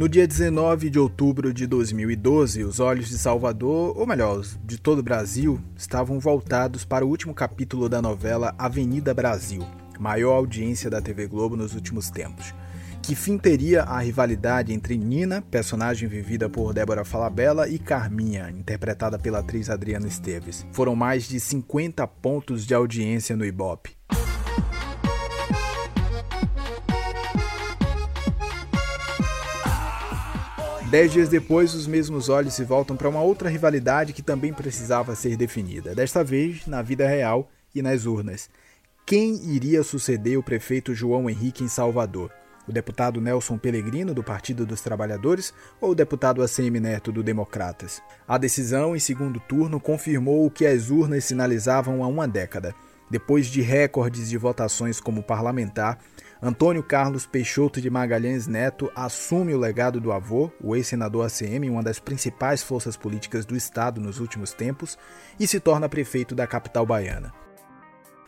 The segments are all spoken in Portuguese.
No dia 19 de outubro de 2012, os olhos de Salvador, ou melhor, de todo o Brasil, estavam voltados para o último capítulo da novela Avenida Brasil, maior audiência da TV Globo nos últimos tempos. Que fim teria a rivalidade entre Nina, personagem vivida por Débora Falabella, e Carminha, interpretada pela atriz Adriana Esteves? Foram mais de 50 pontos de audiência no Ibope. Dez dias depois, os mesmos olhos se voltam para uma outra rivalidade que também precisava ser definida, desta vez na vida real e nas urnas. Quem iria suceder o prefeito João Henrique em Salvador? O deputado Nelson Pellegrino, do Partido dos Trabalhadores, ou o deputado ACM Neto, do Democratas? A decisão, em segundo turno, confirmou o que as urnas sinalizavam há uma década. Depois de recordes de votações como parlamentar, Antônio Carlos Peixoto de Magalhães Neto assume o legado do avô, o ex-senador ACM, uma das principais forças políticas do estado nos últimos tempos, e se torna prefeito da capital baiana.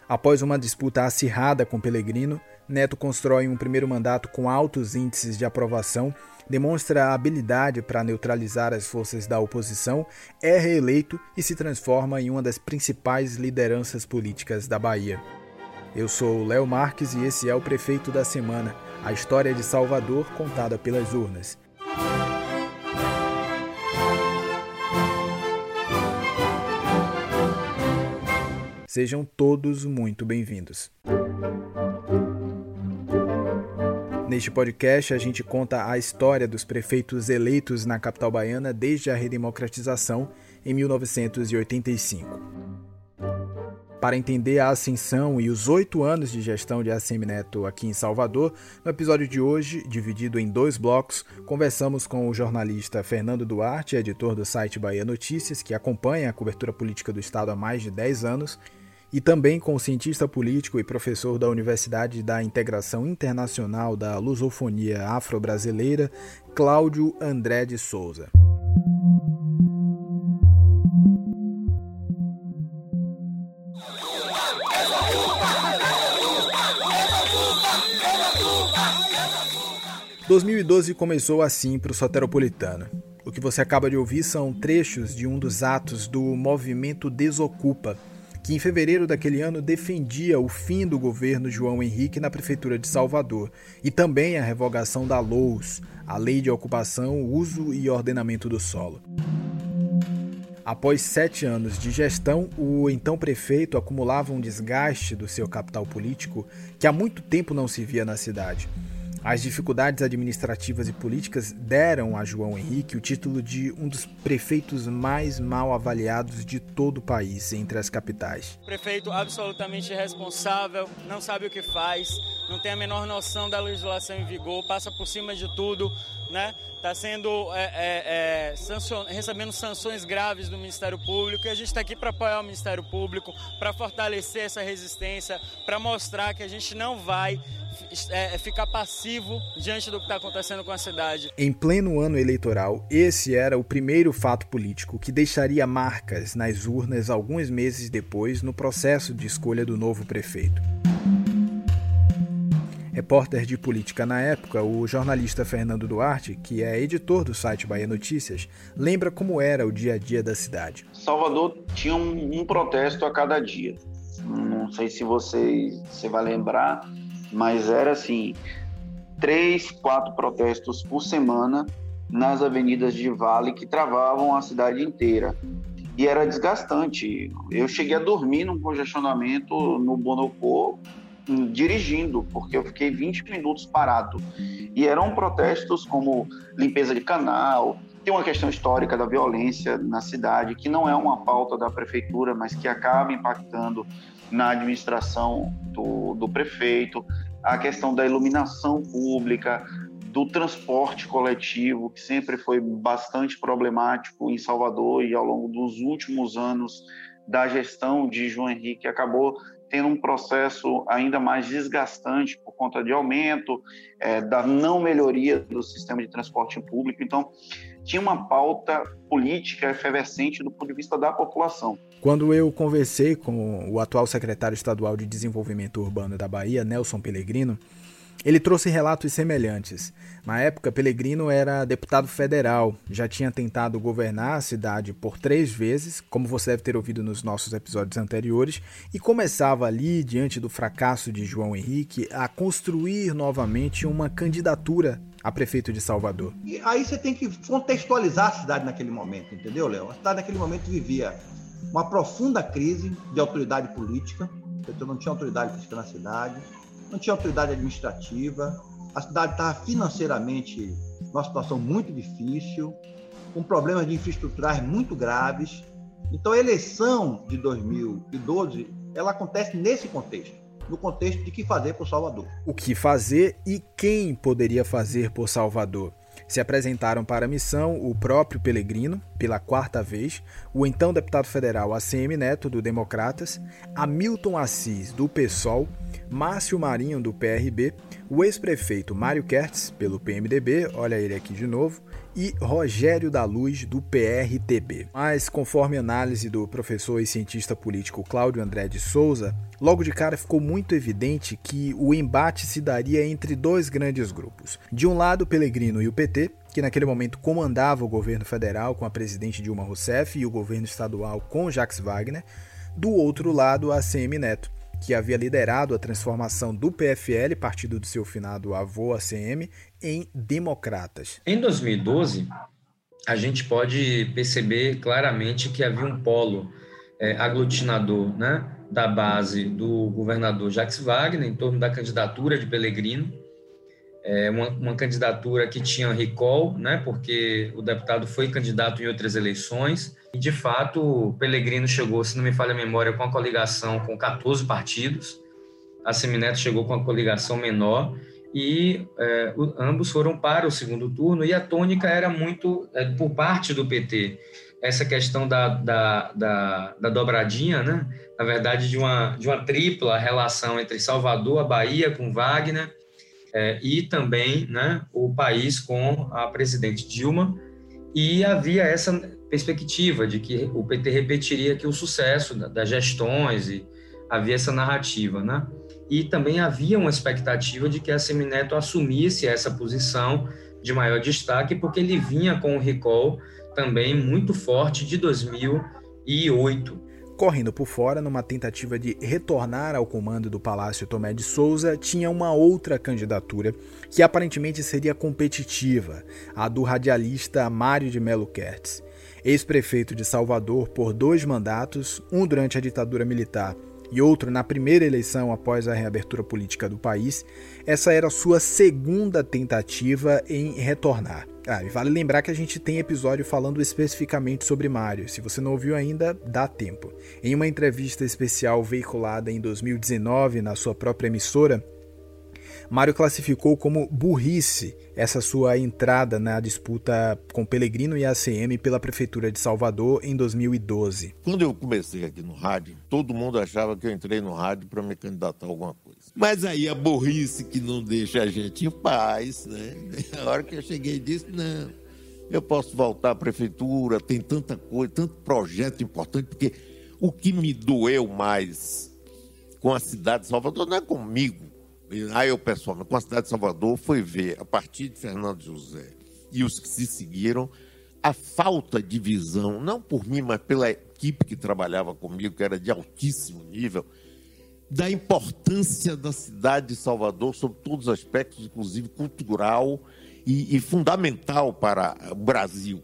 Após uma disputa acirrada com Pellegrino, Neto constrói um primeiro mandato com altos índices de aprovação, demonstra habilidade para neutralizar as forças da oposição, é reeleito e se transforma em uma das principais lideranças políticas da Bahia. Eu sou Léo Marques e esse é o Prefeito da Semana, a história de Salvador contada pelas urnas. Sejam todos muito bem-vindos. Neste podcast, a gente conta a história dos prefeitos eleitos na capital baiana desde a redemocratização em 1985 para entender a ascensão e os oito anos de gestão de ACM Neto aqui em Salvador, no episódio de hoje, dividido em dois blocos, conversamos com o jornalista Fernando Duarte, editor do site Bahia Notícias, que acompanha a cobertura política do Estado há mais de 10 anos, e também com o cientista político e professor da Universidade da Integração Internacional da Lusofonia Afro-Brasileira, Cláudio André de Souza. 2012 começou assim para o soteropolitano. O que você acaba de ouvir são trechos de um dos atos do movimento Desocupa, que em fevereiro daquele ano defendia o fim do governo João Henrique na prefeitura de Salvador e também a revogação da LOUS, a Lei de Ocupação, Uso e Ordenamento do Solo. Após sete anos de gestão, o então prefeito acumulava um desgaste do seu capital político que há muito tempo não se via na cidade. As dificuldades administrativas e políticas deram a João Henrique o título de um dos prefeitos mais mal avaliados de todo o país entre as capitais. Prefeito absolutamente irresponsável, não sabe o que faz, não tem a menor noção da legislação em vigor, passa por cima de tudo, né? Está sendo é, é, é, sancion... recebendo sanções graves do Ministério Público e a gente está aqui para apoiar o Ministério Público, para fortalecer essa resistência, para mostrar que a gente não vai é, é, ficar passivo diante do que está acontecendo com a cidade. Em pleno ano eleitoral, esse era o primeiro fato político que deixaria marcas nas urnas alguns meses depois no processo de escolha do novo prefeito. Repórter de política na época, o jornalista Fernando Duarte, que é editor do site Bahia Notícias, lembra como era o dia a dia da cidade. Salvador tinha um, um protesto a cada dia. Não sei se você, você vai lembrar, mas era assim, três, quatro protestos por semana nas avenidas de Vale que travavam a cidade inteira. E era desgastante. Eu cheguei a dormir num congestionamento no Bonocô dirigindo, porque eu fiquei 20 minutos parado. E eram protestos como limpeza de canal, tem uma questão histórica da violência na cidade, que não é uma pauta da prefeitura, mas que acaba impactando na administração do, do prefeito, a questão da iluminação pública, do transporte coletivo, que sempre foi bastante problemático em Salvador e ao longo dos últimos anos da gestão de João Henrique acabou tendo um processo ainda mais desgastante por conta de aumento, é, da não melhoria do sistema de transporte público. Então, tinha uma pauta política efervescente do ponto de vista da população. Quando eu conversei com o atual secretário estadual de Desenvolvimento Urbano da Bahia, Nelson Pellegrino, Ele trouxe relatos semelhantes. Na época, Pellegrino era deputado federal, já tinha tentado governar a cidade por três vezes, como você deve ter ouvido nos nossos episódios anteriores, e começava ali, diante do fracasso de João Henrique, a construir novamente uma candidatura a prefeito de Salvador. E aí você tem que contextualizar a cidade naquele momento, entendeu, Léo? A cidade naquele momento vivia uma profunda crise de autoridade política, então não tinha autoridade política na cidade, não tinha autoridade administrativa, a cidade estava financeiramente numa situação muito difícil, com problemas de infraestruturais muito graves. Então, a eleição de 2012 ela acontece nesse contexto, no contexto de que fazer por Salvador. O que fazer e quem poderia fazer por Salvador? Se apresentaram para a missão o próprio Pelegrino, pela quarta vez, o então deputado federal ACM Neto, do Democratas, Hamilton Assis, do PSOL, Márcio Marinho, do PRB, o ex-prefeito Mário Kertz, pelo PMDB, olha ele aqui de novo, e Rogério da Luz, do PRTB. Mas, conforme análise do professor e cientista político Cláudio André de Souza, logo de cara ficou muito evidente que o embate se daria entre dois grandes grupos. De um lado, Pelegrino e o PT, que naquele momento comandava o governo federal com a presidente Dilma Rousseff e o governo estadual com Jacques Wagner. Do outro lado, a ACM Neto, que havia liderado a transformação do PFL, partido do seu finado avô ACM, em democratas. Em 2012, a gente pode perceber claramente que havia um polo é, aglutinador né, da base do governador Jacques Wagner em torno da candidatura de Pellegrino, é uma, uma, candidatura que tinha recall, né, porque o deputado foi candidato em outras eleições, e de fato o Pellegrino chegou, se não me falha a memória, com a coligação com 14 partidos, a Semineto chegou com a coligação menor, e é, ambos foram para o segundo turno, e a tônica era muito é, por parte do PT, essa questão da, da, da, da dobradinha, né, na verdade de uma, de uma tripla relação entre Salvador, a Bahia com Wagner, é, e também né, o país com a presidente Dilma, e havia essa perspectiva de que o PT repetiria aqui o sucesso das gestões, e havia essa narrativa, né? E também havia uma expectativa de que a Semineto assumisse essa posição de maior destaque, porque ele vinha com o recall também muito forte de 2008 correndo por fora numa tentativa de retornar ao comando do Palácio Tomé de Souza, tinha uma outra candidatura que aparentemente seria competitiva, a do radialista Mário de Melo Kertz. Ex-prefeito de Salvador por dois mandatos, um durante a ditadura militar e outro na primeira eleição após a reabertura política do país, essa era sua segunda tentativa em retornar. Ah, e vale lembrar que a gente tem episódio falando especificamente sobre Mario. Se você não ouviu ainda, dá tempo. Em uma entrevista especial veiculada em 2019 na sua própria emissora, Mário classificou como burrice essa sua entrada na disputa com Pelegrino e ACM pela Prefeitura de Salvador em 2012. Quando eu comecei aqui no rádio, todo mundo achava que eu entrei no rádio para me candidatar a alguma coisa. Mas aí a burrice que não deixa a gente em paz, né? A hora que eu cheguei disse, não, eu posso voltar à prefeitura, tem tanta coisa, tanto projeto importante, porque o que me doeu mais com a cidade de Salvador não é comigo, Aí eu, pessoalmente, com a cidade de Salvador, foi ver, a partir de Fernando José e os que se seguiram, a falta de visão, não por mim, mas pela equipe que trabalhava comigo, que era de altíssimo nível, da importância da cidade de Salvador sobre todos os aspectos, inclusive cultural e, e fundamental para o Brasil.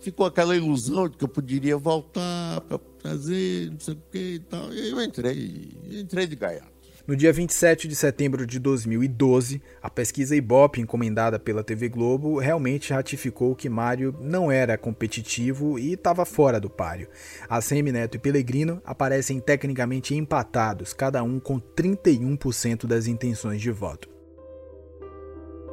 Ficou aquela ilusão de que eu poderia voltar para trazer, não sei o que e tal. E eu entrei, entrei de gaiato. No dia 27 de setembro de 2012, a pesquisa Ibope, encomendada pela TV Globo, realmente ratificou que Mário não era competitivo e estava fora do páreo. A Neto e Pellegrino aparecem tecnicamente empatados, cada um com 31% das intenções de voto.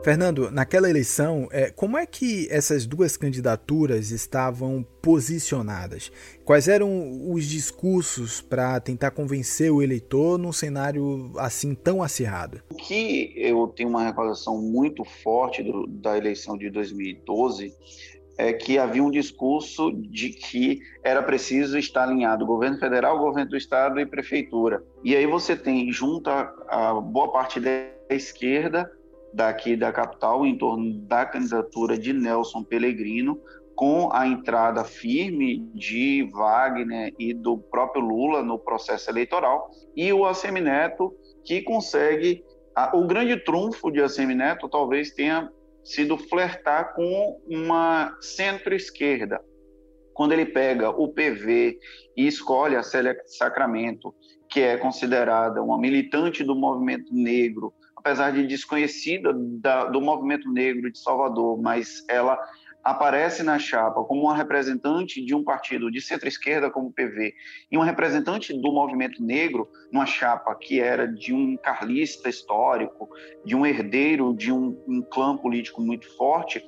Fernando, naquela eleição, é, como é que essas duas candidaturas estavam posicionadas? Quais eram os discursos para tentar convencer o eleitor num cenário assim tão acirrado? O que eu tenho uma recordação muito forte do, da eleição de 2012 é que havia um discurso de que era preciso estar alinhado governo federal, governo do estado e prefeitura. E aí você tem junto a, a boa parte da esquerda daqui da capital em torno da candidatura de Nelson Pellegrino, com a entrada firme de Wagner e do próprio Lula no processo eleitoral, e o Assemineto, que consegue. A, o grande trunfo de Assemineto talvez tenha sido flertar com uma centro-esquerda. Quando ele pega o PV e escolhe a Célia Sacramento, que é considerada uma militante do movimento negro, apesar de desconhecida da, do movimento negro de Salvador, mas ela aparece na chapa como uma representante de um partido de centro-esquerda como o PV e uma representante do movimento negro numa chapa que era de um carlista histórico, de um herdeiro de um, um clã político muito forte,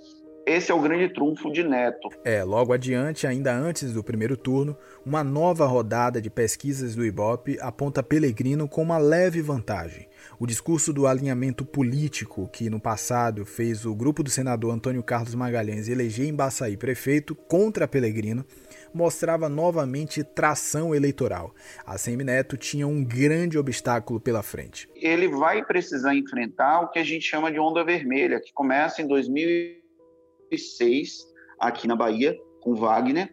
esse é o grande trunfo de Neto. É, logo adiante, ainda antes do primeiro turno, uma nova rodada de pesquisas do Ibope aponta Pellegrino com uma leve vantagem. O discurso do alinhamento político que no passado fez o grupo do senador Antônio Carlos Magalhães eleger Embaçaí prefeito contra Pellegrino mostrava novamente tração eleitoral. A Semineto tinha um grande obstáculo pela frente. Ele vai precisar enfrentar o que a gente chama de onda vermelha, que começa em 2000 2006, aqui na Bahia, com Wagner.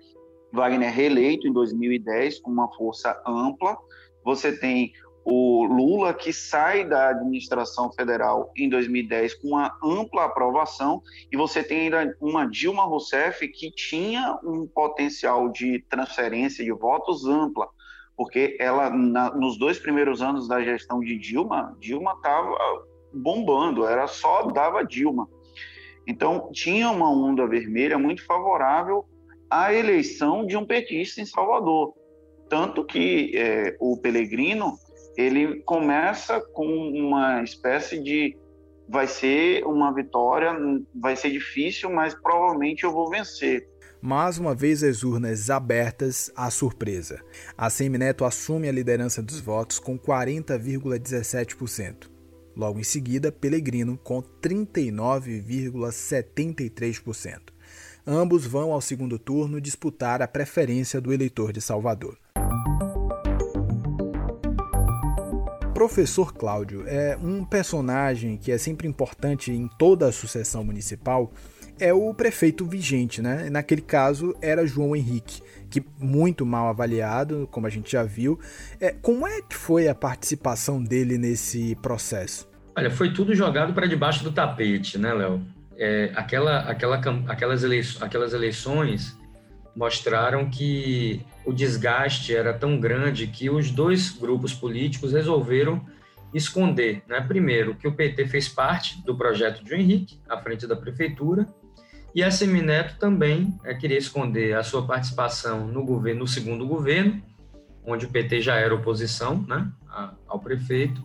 Wagner reeleito em 2010 com uma força ampla. Você tem o Lula, que sai da administração federal em 2010 com uma ampla aprovação, e você tem ainda uma Dilma Rousseff que tinha um potencial de transferência de votos ampla, porque ela, na, nos dois primeiros anos da gestão de Dilma, Dilma estava bombando, era só dava Dilma. Então, tinha uma onda vermelha muito favorável à eleição de um petista em Salvador. Tanto que é, o Pelegrino ele começa com uma espécie de vai ser uma vitória, vai ser difícil, mas provavelmente eu vou vencer. Mais uma vez as urnas abertas à surpresa. A Semineto assume a liderança dos votos com 40,17%. Logo em seguida, Pellegrino com 39,73%. Ambos vão ao segundo turno disputar a preferência do eleitor de Salvador. Professor Cláudio é um personagem que é sempre importante em toda a sucessão municipal é o prefeito vigente, né? Naquele caso era João Henrique, que muito mal avaliado, como a gente já viu. É, como é que foi a participação dele nesse processo? Olha, foi tudo jogado para debaixo do tapete, né, Léo? É, aquela, aquela, aquelas, eleições, aquelas eleições mostraram que o desgaste era tão grande que os dois grupos políticos resolveram esconder, né? Primeiro, que o PT fez parte do projeto de Henrique, à frente da prefeitura, e a Semineto também é, queria esconder a sua participação no governo, no segundo governo, onde o PT já era oposição, né, ao prefeito,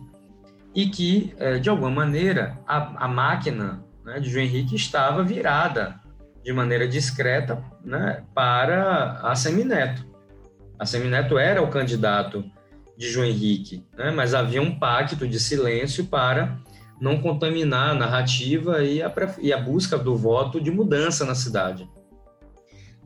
e que é, de alguma maneira a, a máquina né, de João Henrique estava virada de maneira discreta né, para a Semineto. A Semineto era o candidato de João Henrique, né, mas havia um pacto de silêncio para não contaminar a narrativa e a, e a busca do voto de mudança na cidade.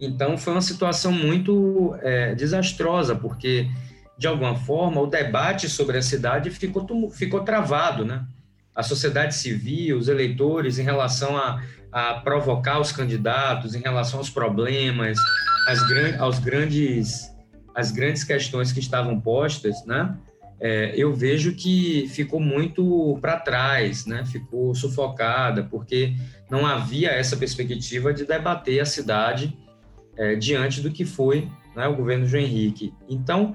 Então, foi uma situação muito é, desastrosa, porque, de alguma forma, o debate sobre a cidade ficou, ficou travado, né? A sociedade civil, os eleitores, em relação a, a provocar os candidatos, em relação aos problemas, as, aos grandes, as grandes questões que estavam postas, né? é, eu vejo que ficou muito para trás, né? ficou sufocada, porque não havia essa perspectiva de debater a cidade é, diante do que foi né, o governo João Henrique. Então,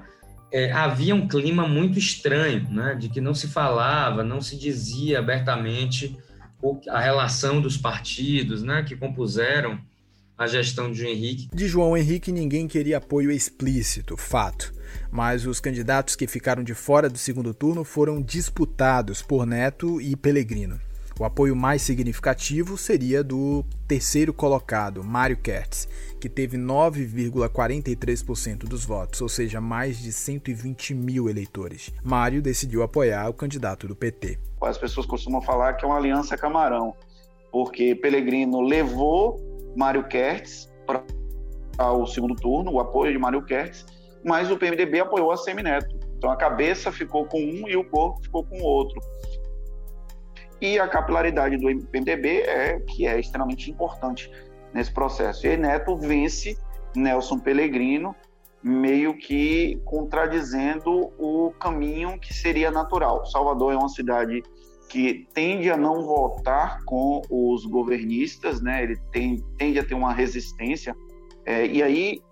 é, havia um clima muito estranho, né, de que não se falava, não se dizia abertamente a relação dos partidos né, que compuseram a gestão de João Henrique. De João Henrique, ninguém queria apoio explícito, fato mas os candidatos que ficaram de fora do segundo turno foram disputados por Neto e Pellegrino. O apoio mais significativo seria do terceiro colocado, Mário Kertz, que teve 9,43% dos votos, ou seja, mais de 120 mil eleitores. Mário decidiu apoiar o candidato do PT. As pessoas costumam falar que é uma aliança camarão, porque Pellegrino levou Mário Kertz para o segundo turno, o apoio de Mário Kertz, mas o PMDB apoiou a Semineto. Então a cabeça ficou com um e o corpo ficou com o outro. E a capilaridade do MDB é que é extremamente importante nesse processo. E Neto vence Nelson Pellegrino, meio que contradizendo o caminho que seria natural. Salvador é uma cidade que tende a não votar com os governistas, né? Ele tem, tende a ter uma resistência é, e aí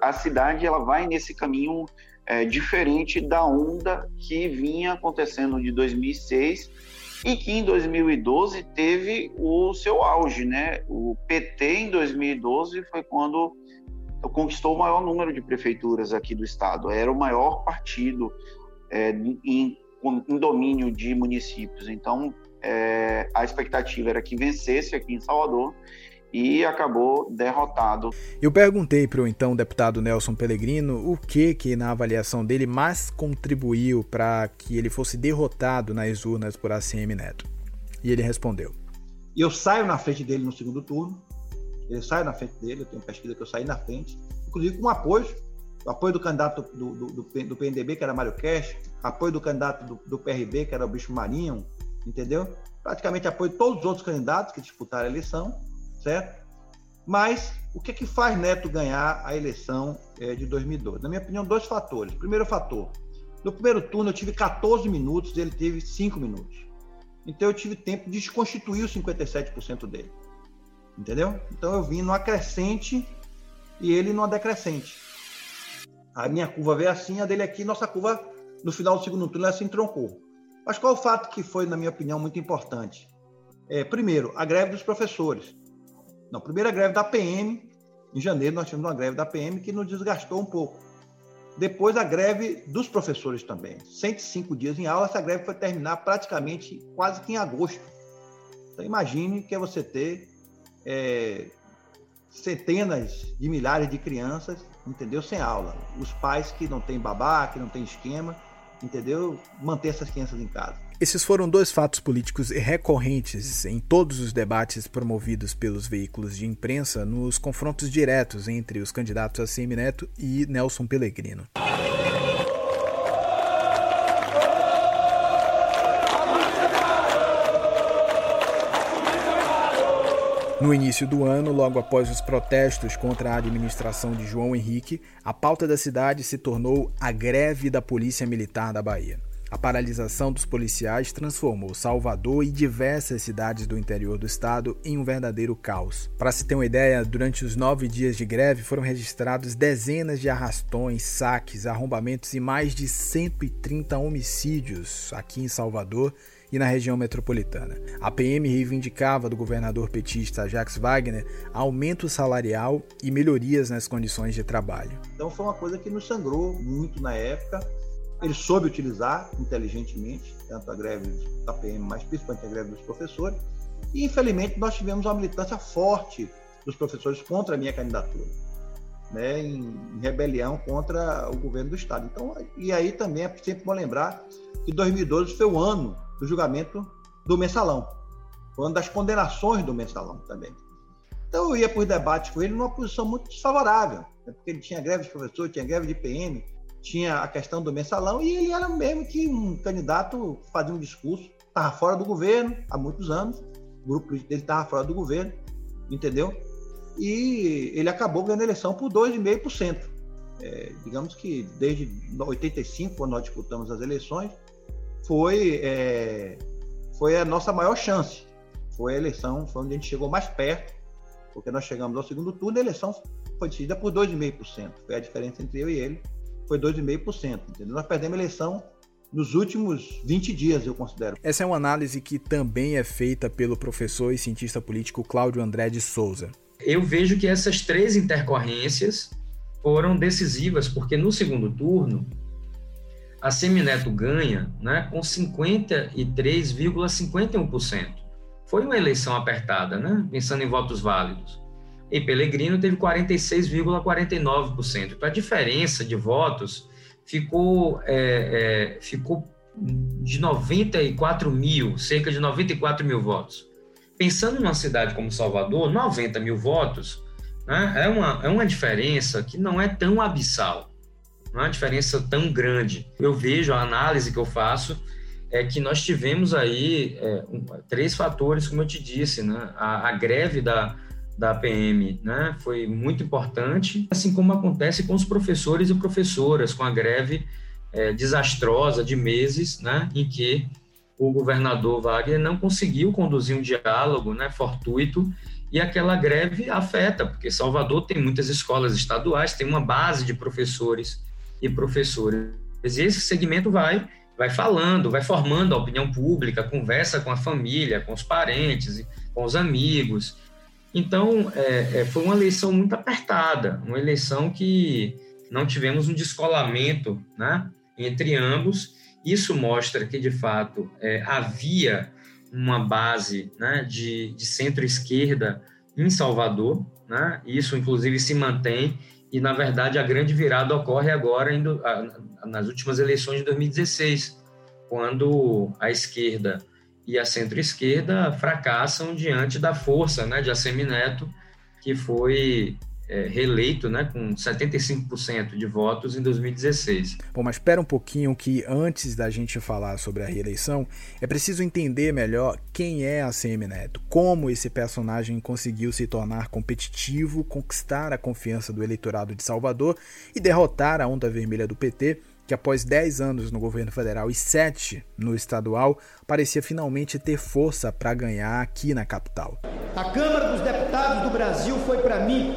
a cidade ela vai nesse caminho é, diferente da onda que vinha acontecendo de 2006 e que em 2012 teve o seu auge, né? O PT em 2012 foi quando conquistou o maior número de prefeituras aqui do estado. Era o maior partido é, em, em, domínio de municípios. Então, é, a expectativa era que vencesse aqui em Salvador e acabou derrotado. Eu perguntei para o então deputado Nelson Pellegrino o que que na avaliação dele mais contribuiu para que ele fosse derrotado nas urnas por ACM Neto. E ele respondeu: Eu saio na frente dele no segundo turno. Ele sai na frente dele, eu tenho pesquisa que eu saí na frente, inclusive com apoio, o apoio do candidato do, do, do, do PNDB, que era Mário Cash, apoio do candidato do, do PRB, que era o Bicho Marinho, entendeu? Praticamente apoio de todos os outros candidatos que disputaram a eleição certo? Mas o que, é que faz Neto ganhar a eleição é, de 2012? Na minha opinião, dois fatores. Primeiro fator, no primeiro turno eu tive 14 minutos, ele teve 5 minutos. Então eu tive tempo de desconstituir os 57% dele. Entendeu? Então eu vim numa crescente e ele numa decrescente. A minha curva veio assim, a dele aqui, nossa curva no final do segundo turno ela se entroncou. Mas qual o fato que foi, na minha opinião, muito importante? É, primeiro, a greve dos professores. Não, primeira greve da PM, em janeiro nós tivemos uma greve da PM que nos desgastou um pouco. Depois a greve dos professores também. 105 dias em aula, essa greve foi terminar praticamente quase que em agosto. Então imagine que é você ter é, centenas de milhares de crianças, entendeu, sem aula. Os pais que não têm babá, que não têm esquema, entendeu, manter essas crianças em casa. Esses foram dois fatos políticos recorrentes em todos os debates promovidos pelos veículos de imprensa nos confrontos diretos entre os candidatos a Semineto e Nelson Pellegrino. No início do ano, logo após os protestos contra a administração de João Henrique, a pauta da cidade se tornou a greve da Polícia Militar da Bahia. A paralisação dos policiais transformou Salvador e diversas cidades do interior do estado em um verdadeiro caos. Para se ter uma ideia, durante os nove dias de greve foram registrados dezenas de arrastões, saques, arrombamentos e mais de 130 homicídios aqui em Salvador e na região metropolitana. A PM reivindicava do governador petista Jacques Wagner aumento salarial e melhorias nas condições de trabalho. Então foi uma coisa que nos sangrou muito na época ele soube utilizar inteligentemente, tanto a greve da PM, mas principalmente a greve dos professores. E, infelizmente, nós tivemos uma militância forte dos professores contra a minha candidatura, né, em, em rebelião contra o governo do Estado. Então, e aí também é sempre bom lembrar que 2012 foi o ano do julgamento do mensalão, o ano das condenações do mensalão também. Então, eu ia para os debates com ele numa posição muito desfavorável, né, porque ele tinha greve de professor, tinha greve de PM, tinha a questão do mensalão e ele era mesmo que um candidato fazia um discurso, estava fora do governo há muitos anos, o grupo dele estava fora do governo, entendeu? E ele acabou ganhando a eleição por 2,5%. É, digamos que desde 85, quando nós disputamos as eleições, foi, é, foi a nossa maior chance. Foi a eleição, foi onde a gente chegou mais perto, porque nós chegamos ao segundo turno e a eleição foi decidida por 2,5%. Foi a diferença entre eu e ele foi 2,5%. Entendeu? Nós perdemos a eleição nos últimos 20 dias, eu considero. Essa é uma análise que também é feita pelo professor e cientista político Cláudio André de Souza. Eu vejo que essas três intercorrências foram decisivas, porque no segundo turno, a Semineto ganha né, com 53,51%. Foi uma eleição apertada, né, pensando em votos válidos e Pellegrino teve 46,49%. Então, a diferença de votos ficou, é, é, ficou de 94 mil, cerca de 94 mil votos. Pensando numa cidade como Salvador, 90 mil votos né, é, uma, é uma diferença que não é tão abissal, não é uma diferença tão grande. Eu vejo a análise que eu faço é que nós tivemos aí é, um, três fatores, como eu te disse, né? A, a, greve da, da PM né? foi muito importante, assim como acontece com os professores e professoras, com a greve é, desastrosa de meses, né? em que o governador Wagner não conseguiu conduzir um diálogo né, fortuito e aquela greve afeta, porque Salvador tem muitas escolas estaduais, tem uma base de professores e professoras. E esse segmento vai vai falando, vai formando a opinião pública, conversa com a família, com os parentes, com os amigos. Então, é, é, foi uma eleição muito apertada, uma eleição que não tivemos um descolamento né, entre ambos. Isso mostra que, de fato, é, havia uma base né, de, de centro-esquerda em Salvador, né? isso, inclusive, se mantém e, na verdade, a grande virada ocorre agora, nas últimas eleições de 2016, quando a esquerda e a centro-esquerda fracassam diante da força né, de Assemineto, que foi é, reeleito né, com 75% de votos em 2016. Bom, mas espera um pouquinho que antes da gente falar sobre a reeleição, é preciso entender melhor quem é a Neto, como esse personagem conseguiu se tornar competitivo, conquistar a confiança do eleitorado de Salvador e derrotar a onda vermelha do PT, que após 10 anos no governo federal e 7 no estadual, parecia finalmente ter força para ganhar aqui na capital. A Câmara dos Deputados do Brasil foi para mim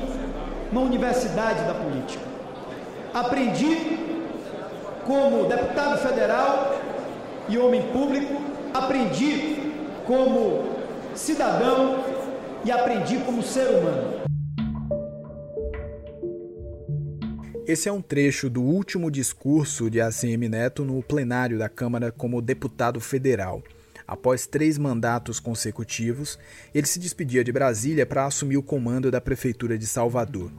uma universidade da política. Aprendi como deputado federal e homem público, aprendi como cidadão e aprendi como ser humano. Esse é um trecho do último discurso de ACM Neto no plenário da Câmara como deputado federal. Após três mandatos consecutivos, ele se despedia de Brasília para assumir o comando da Prefeitura de Salvador.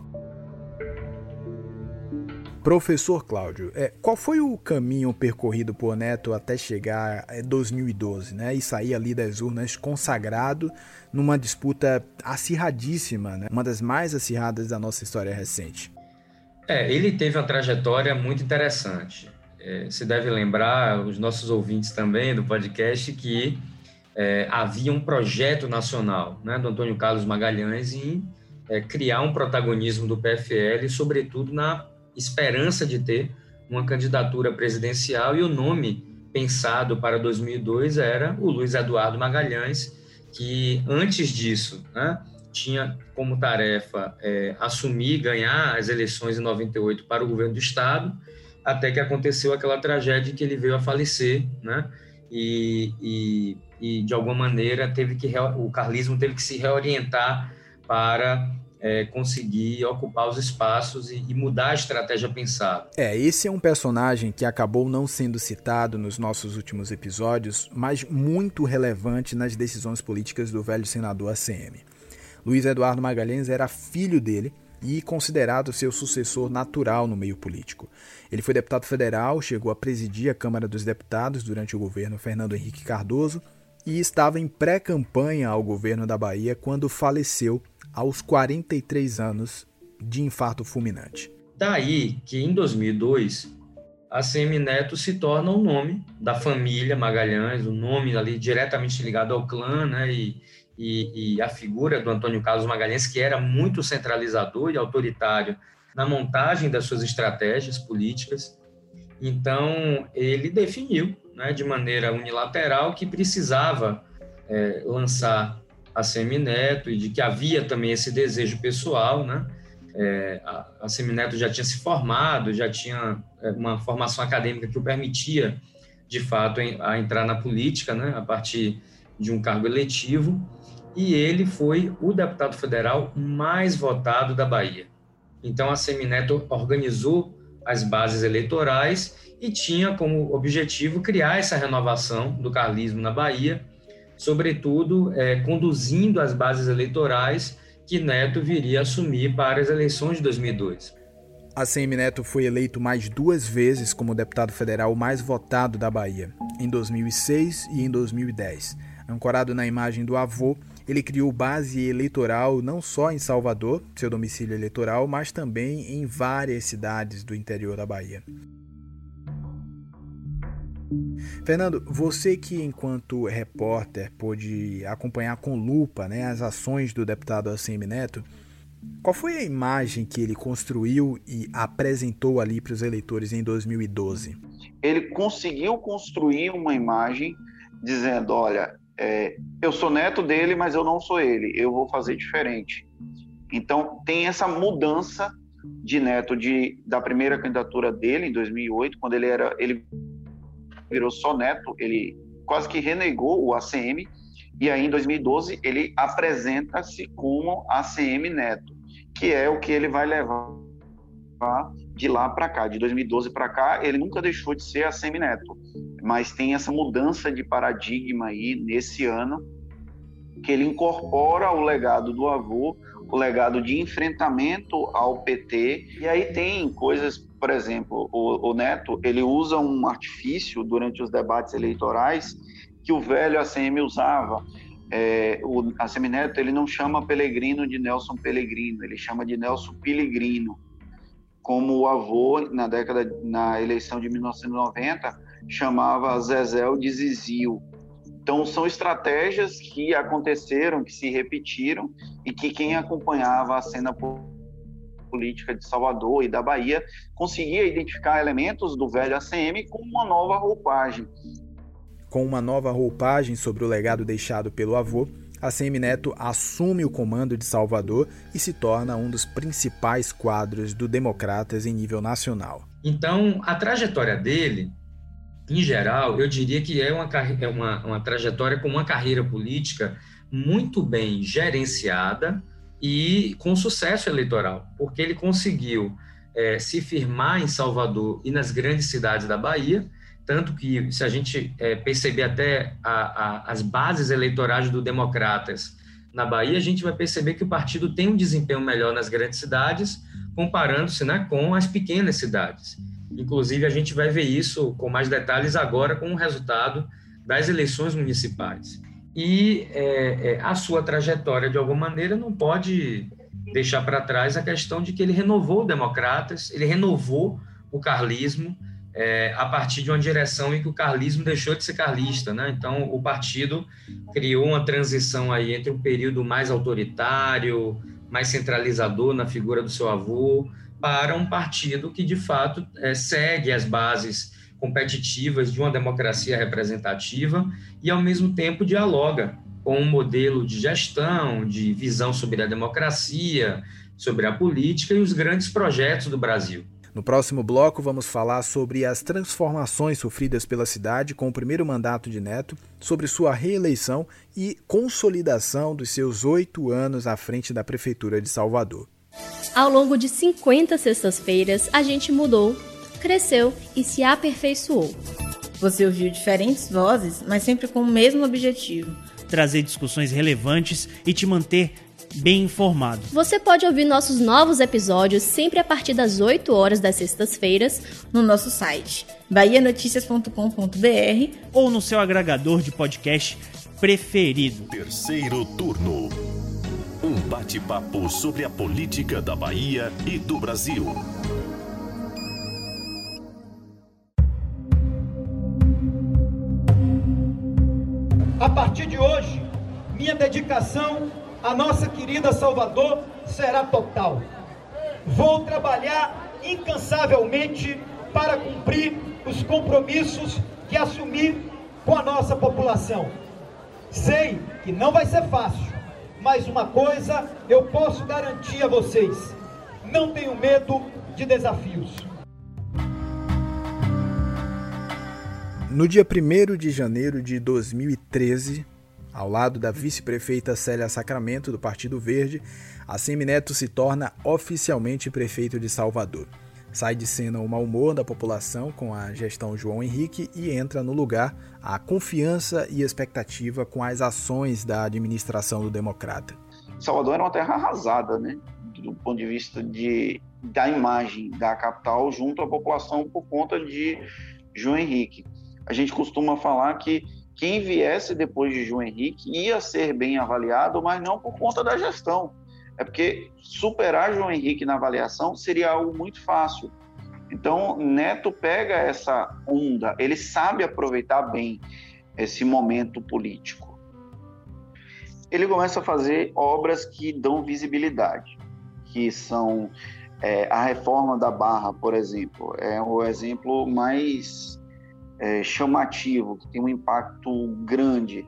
Professor Cláudio, é, qual foi o caminho percorrido por Neto até chegar em 2012 né, e sair ali das urnas consagrado numa disputa acirradíssima, né, uma das mais acirradas da nossa história recente? É, ele teve uma trajetória muito interessante. É, se deve lembrar, os nossos ouvintes também do podcast, que é, havia um projeto nacional né, do Antônio Carlos Magalhães em é, criar um protagonismo do PFL, sobretudo na esperança de ter uma candidatura presidencial, e o nome pensado para 2002 era o Luiz Eduardo Magalhães, que antes disso, né, tinha como tarefa é, assumir, ganhar as eleições em 98 para o governo do estado, até que aconteceu aquela tragédia que ele veio a falecer, né? E, e, e de alguma maneira teve que o carlismo teve que se reorientar para é, conseguir ocupar os espaços e, e, mudar a estratégia pensada. É, esse é um personagem que acabou não sendo citado nos nossos últimos episódios, mas muito relevante nas decisões políticas do velho senador ACM. Luiz Eduardo Magalhães era filho dele e considerado seu sucessor natural no meio político. Ele foi deputado federal, chegou a presidir a Câmara dos Deputados durante o governo Fernando Henrique Cardoso e estava em pré-campanha ao governo da Bahia quando faleceu aos 43 anos de infarto fulminante. Daí que em 2002 a CM Neto se torna o nome da família Magalhães, o nome ali diretamente ligado ao clã, né? E, e, e, a figura do Antônio Carlos Magalhães, que era muito centralizador e autoritário na montagem das suas estratégias políticas. Então, ele definiu, né, de maneira unilateral, que precisava é, lançar a Semineto e de que havia também esse desejo pessoal, né? É, a, a Semineto já tinha se formado, já tinha é, uma formação acadêmica que o permitia, de fato, a entrar na política, né? A partir de um cargo eletivo e ele foi o deputado federal mais votado da Bahia. Então, a Semineto organizou as bases eleitorais e tinha como objetivo criar essa renovação do carlismo na Bahia, sobretudo é, conduzindo as bases eleitorais que Neto viria a assumir para as eleições de 2002. A Neto foi eleito mais duas vezes como deputado federal mais votado da Bahia, em 2006 e em 2010. Ancorado na imagem do avô, ele criou base eleitoral não só em Salvador, seu domicílio eleitoral, mas também em várias cidades do interior da Bahia. Fernando, você que enquanto repórter pôde acompanhar com lupa né, as ações do deputado ACM Neto, qual foi a imagem que ele construiu e apresentou ali para os eleitores em 2012? Ele conseguiu construir uma imagem dizendo: olha, é, eu sou neto dele, mas eu não sou ele, eu vou fazer diferente. Então, tem essa mudança de neto de, da primeira candidatura dele, em 2008, quando ele era ele virou só neto, ele quase que renegou o ACM, e aí em 2012 ele apresenta-se como ACM neto, que é o que ele vai levar de lá para cá, de 2012 para cá, ele nunca deixou de ser ACM neto, mas tem essa mudança de paradigma aí nesse ano, que ele incorpora o legado do avô, o legado de enfrentamento ao PT, e aí tem coisas por exemplo, o, o, Neto, ele usa um artifício durante os debates eleitorais que o velho ACM usava. É, o ACM Neto, ele não chama Pelegrino de Nelson Pelegrino, ele chama de Nelson Pelegrino. Como o avô, na década, na eleição de 1990, chamava Zezéu de Zizio. Então, são estratégias que aconteceram, que se repetiram e que quem acompanhava a cena política política de Salvador e da Bahia, conseguia identificar elementos do velho ACM com uma nova roupagem. Com uma nova roupagem sobre o legado deixado pelo avô, ACM Neto assume o comando de Salvador e se torna um dos principais quadros do Democratas em nível nacional. Então, a trajetória dele, em geral, eu diria que é uma, é uma, uma trajetória com uma carreira política muito bem gerenciada, e com sucesso eleitoral, porque ele conseguiu é, se firmar em Salvador e nas grandes cidades da Bahia, tanto que, se a gente é, perceber até a, a, as bases eleitorais do Democratas na Bahia, a gente vai perceber que o partido tem um desempenho melhor nas grandes cidades, comparando-se né, com as pequenas cidades. Inclusive, a gente vai ver isso com mais detalhes agora com o resultado das eleições municipais e é, é, a sua trajetória, de alguma maneira, não pode deixar para trás a questão de que ele renovou o Democratas, ele renovou o carlismo é, a partir de uma direção em que o carlismo deixou de ser carlista. Né? Então, o partido criou uma transição aí entre um período mais autoritário, mais centralizador na figura do seu avô, para um partido que, de fato, é, segue as bases competitivas de uma democracia representativa e, ao mesmo tempo, dialoga com um modelo de gestão, de visão sobre a democracia, sobre a política e os grandes projetos do Brasil. No próximo bloco, vamos falar sobre as transformações sofridas pela cidade com o primeiro mandato de Neto, sobre sua reeleição e consolidação dos seus oito anos à frente da Prefeitura de Salvador. Ao longo de 50 sextas-feiras, a gente mudou cresceu e se aperfeiçoou. Você ouviu diferentes vozes, mas sempre com o mesmo objetivo: trazer discussões relevantes e te manter bem informado. Você pode ouvir nossos novos episódios sempre a partir das 8 horas das sextas-feiras no nosso site bahianoticias.com.br ou no seu agregador de podcast preferido. Terceiro turno. Bate-papo sobre a política da Bahia e do Brasil. A partir de hoje, minha dedicação à nossa querida Salvador será total. Vou trabalhar incansavelmente para cumprir os compromissos que assumi com a nossa população. Sei que não vai ser fácil, mas uma coisa eu posso garantir a vocês: não tenho medo de desafios. No dia 1 de janeiro de 2013, ao lado da vice-prefeita Célia Sacramento, do Partido Verde, a Semineto se torna oficialmente prefeito de Salvador. Sai de cena o mau humor da população com a gestão João Henrique e entra no lugar a confiança e expectativa com as ações da administração do democrata. Salvador era uma terra arrasada, né? Do ponto de vista de, da imagem da capital junto à população por conta de João Henrique a gente costuma falar que quem viesse depois de João Henrique ia ser bem avaliado, mas não por conta da gestão. É porque superar João Henrique na avaliação seria algo muito fácil. Então, Neto pega essa onda, ele sabe aproveitar bem esse momento político. Ele começa a fazer obras que dão visibilidade, que são é, a reforma da Barra, por exemplo, é o exemplo mais é, chamativo, que tem um impacto grande.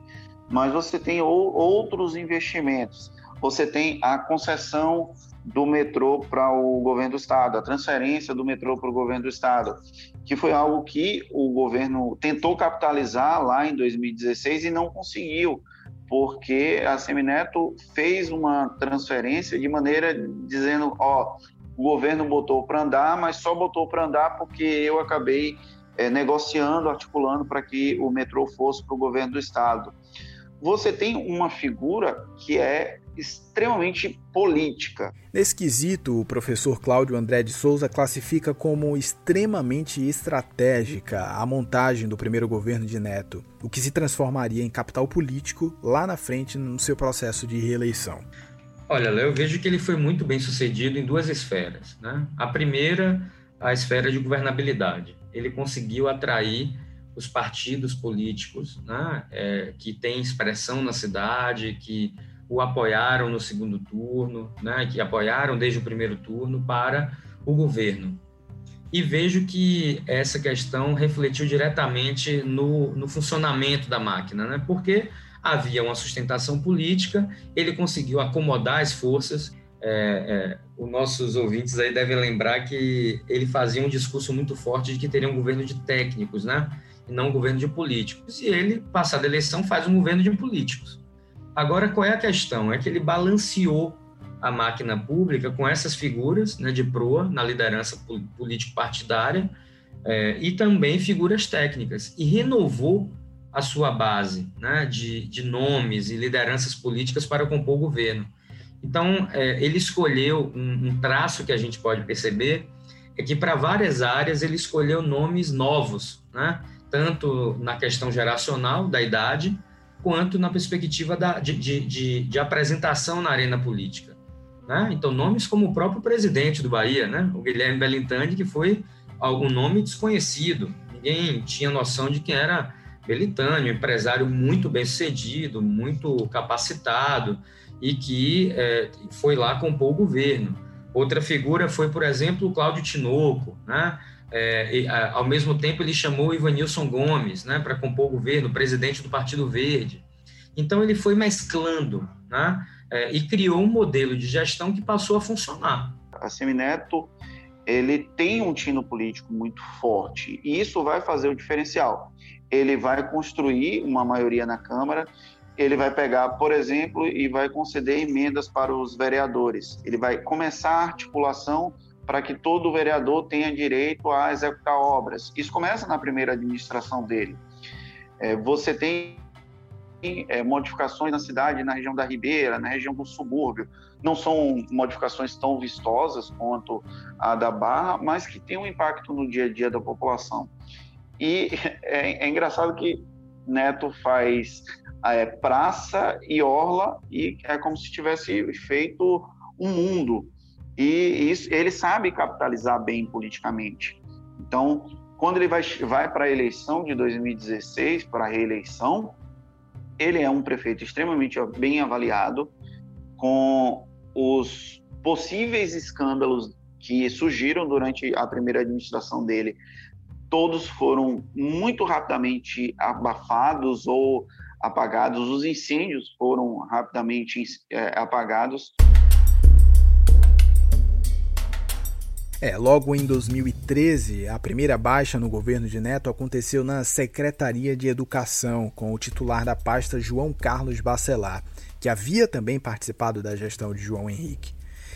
Mas você tem ou, outros investimentos. Você tem a concessão do metrô para o governo do estado, a transferência do metrô para o governo do estado, que foi algo que o governo tentou capitalizar lá em 2016 e não conseguiu, porque a Semineto fez uma transferência de maneira dizendo, ó, o governo botou para andar, mas só botou para andar porque eu acabei é, negociando, articulando para que o metrô fosse para o governo do estado. Você tem uma figura que é extremamente política. Nesse quesito, o professor Cláudio André de Souza classifica como extremamente estratégica a montagem do primeiro governo de Neto, o que se transformaria em capital político lá na frente no seu processo de reeleição. Olha, eu vejo que ele foi muito bem sucedido em duas esferas. Né? A primeira, a esfera de governabilidade. Ele conseguiu atrair os partidos políticos né, é, que têm expressão na cidade, que o apoiaram no segundo turno, né, que apoiaram desde o primeiro turno para o governo. E vejo que essa questão refletiu diretamente no, no funcionamento da máquina, né, porque havia uma sustentação política, ele conseguiu acomodar as forças. É, é, os nossos ouvintes aí devem lembrar que ele fazia um discurso muito forte de que teria um governo de técnicos, né? E não um governo de políticos. E ele, passada a eleição, faz um governo de políticos. Agora, qual é a questão? É que ele balanceou a máquina pública com essas figuras né, de proa na liderança político-partidária é, e também figuras técnicas, e renovou a sua base né, de, de nomes e lideranças políticas para compor o governo. Então, é, ele escolheu um, um, traço que a gente pode perceber, é que para várias áreas ele escolheu nomes novos, né, tanto na questão geracional da idade, quanto na perspectiva da, de, de, de, apresentação na arena política. Né? Então, nomes como o próprio presidente do Bahia, né? o Guilherme Belintani, que foi algum nome desconhecido, ninguém tinha noção de quem era Belintani, um empresário muito bem sucedido, muito capacitado e que é, foi lá compor o governo. Outra figura foi, por exemplo, o Cláudio Tinoco, né? É, ao mesmo tempo, ele chamou Ivanilson Gomes né, para compor o governo, presidente do Partido Verde. Então, ele foi mesclando né, é, e criou um modelo de gestão que passou a funcionar. A Semineto ele tem um tino político muito forte e isso vai fazer o diferencial. Ele vai construir uma maioria na Câmara, ele vai pegar, por exemplo, e vai conceder emendas para os vereadores. Ele vai começar a articulação para que todo vereador tenha direito a executar obras. Isso começa na primeira administração dele. É, você tem é, modificações na cidade, na região da Ribeira, na região do subúrbio. Não são modificações tão vistosas quanto a da Barra, mas que têm um impacto no dia a dia da população. E é, é engraçado que Neto faz é, praça e orla e é como se tivesse feito um mundo e isso, ele sabe capitalizar bem politicamente. Então, quando ele vai, vai para a eleição de 2016, para a reeleição, ele é um prefeito extremamente bem avaliado, com os possíveis escândalos que surgiram durante a primeira administração dele, todos foram muito rapidamente abafados ou apagados, os incêndios foram rapidamente é, apagados. É, logo em 2013, a primeira baixa no governo de Neto aconteceu na Secretaria de Educação, com o titular da pasta João Carlos Bacelar, que havia também participado da gestão de João Henrique.